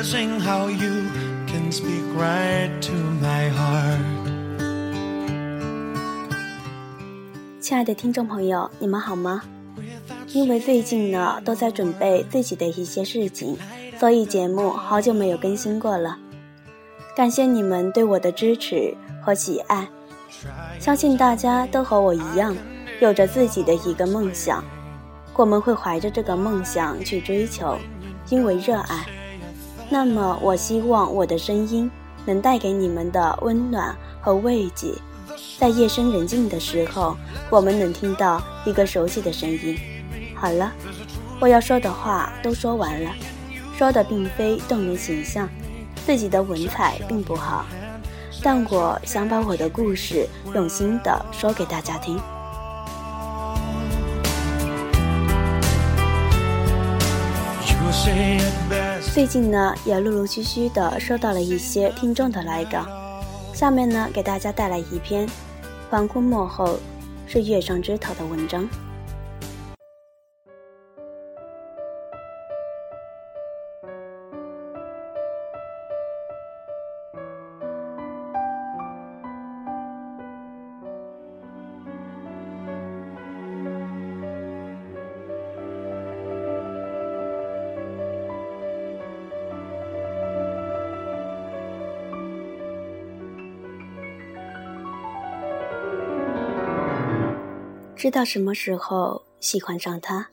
amazing how you can speak right to my heart. 亲爱的听众朋友，你们好吗？因为最近呢都在准备自己的一些事情，所以节目好久没有更新过了。感谢你们对我的支持和喜爱，相信大家都和我一样，有着自己的一个梦想。我们会怀着这个梦想去追求，因为热爱。那么，我希望我的声音能带给你们的温暖和慰藉，在夜深人静的时候，我们能听到一个熟悉的声音。好了，我要说的话都说完了，说的并非动人形象，自己的文采并不好，但我想把我的故事用心的说给大家听。最近呢，也陆陆续续的收到了一些听众的来稿，下面呢，给大家带来一篇《黄昏幕后是月上枝头》的文章。知道什么时候喜欢上他，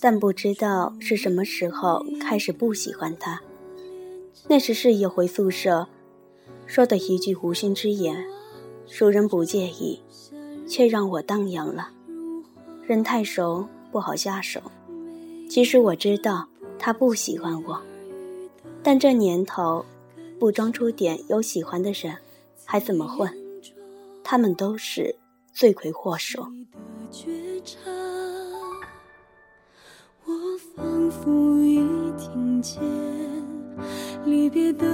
但不知道是什么时候开始不喜欢他。那时室友回宿舍，说的一句无心之言，熟人不介意，却让我荡漾了。人太熟不好下手。其实我知道他不喜欢我，但这年头，不装出点有喜欢的人，还怎么混？他们都是罪魁祸首。我仿佛已听见离别的。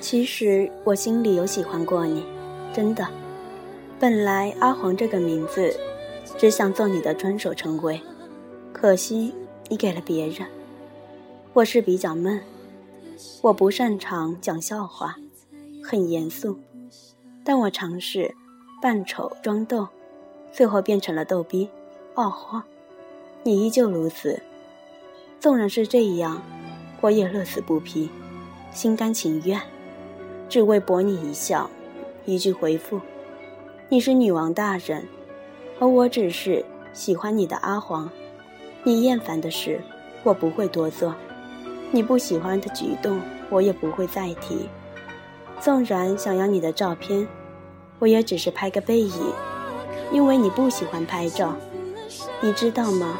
其实我心里有喜欢过你，真的。本来阿黄这个名字，只想做你的专属称谓，可惜你给了别人。我是比较闷，我不擅长讲笑话，很严肃，但我尝试。扮丑装逗，最后变成了逗逼。哦豁，你依旧如此。纵然是这样，我也乐此不疲，心甘情愿，只为博你一笑，一句回复。你是女王大人，而我只是喜欢你的阿黄。你厌烦的事，我不会多做；你不喜欢的举动，我也不会再提。纵然想要你的照片。我也只是拍个背影，因为你不喜欢拍照，你知道吗？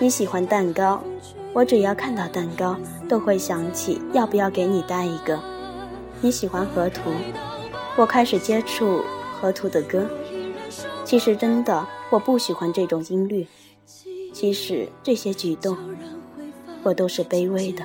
你喜欢蛋糕，我只要看到蛋糕，都会想起要不要给你带一个。你喜欢河图，我开始接触河图的歌。其实真的，我不喜欢这种音律。其实这些举动，我都是卑微的。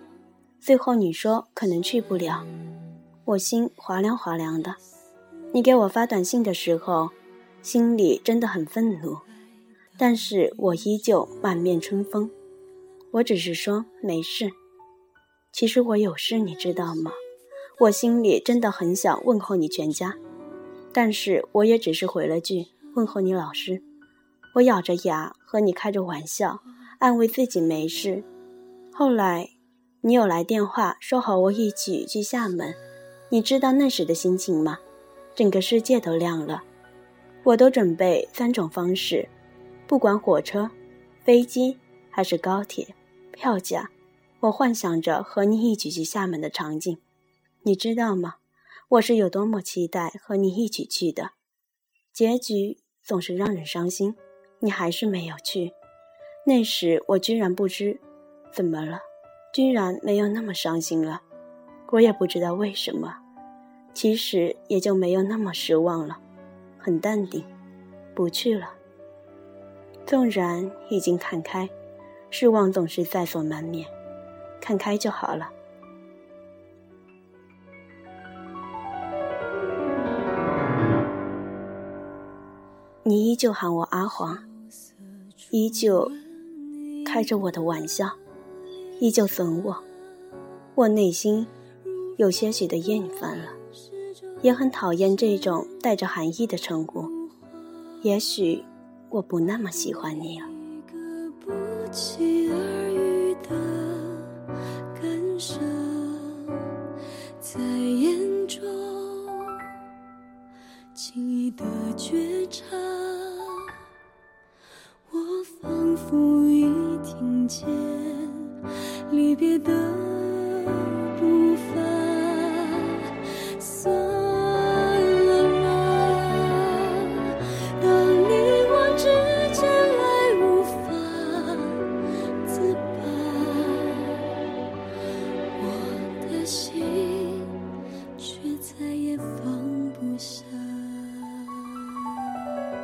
最后你说可能去不了，我心滑凉滑凉的。你给我发短信的时候，心里真的很愤怒，但是我依旧满面春风。我只是说没事，其实我有事，你知道吗？我心里真的很想问候你全家，但是我也只是回了句。问候你老师，我咬着牙和你开着玩笑，安慰自己没事。后来，你有来电话说和我一起去厦门，你知道那时的心情吗？整个世界都亮了。我都准备三种方式，不管火车、飞机还是高铁，票价，我幻想着和你一起去厦门的场景。你知道吗？我是有多么期待和你一起去的。结局。总是让人伤心，你还是没有去。那时我居然不知怎么了，居然没有那么伤心了。我也不知道为什么，其实也就没有那么失望了，很淡定，不去了。纵然已经看开，失望总是在所难免，看开就好了。你依旧喊我阿黄，依旧开着我的玩笑，依旧损我，我内心有些许的厌烦了，也很讨厌这种带着含义的称呼。也许我不那么喜欢你了。在眼中，轻易的觉察。仿佛离别的步伐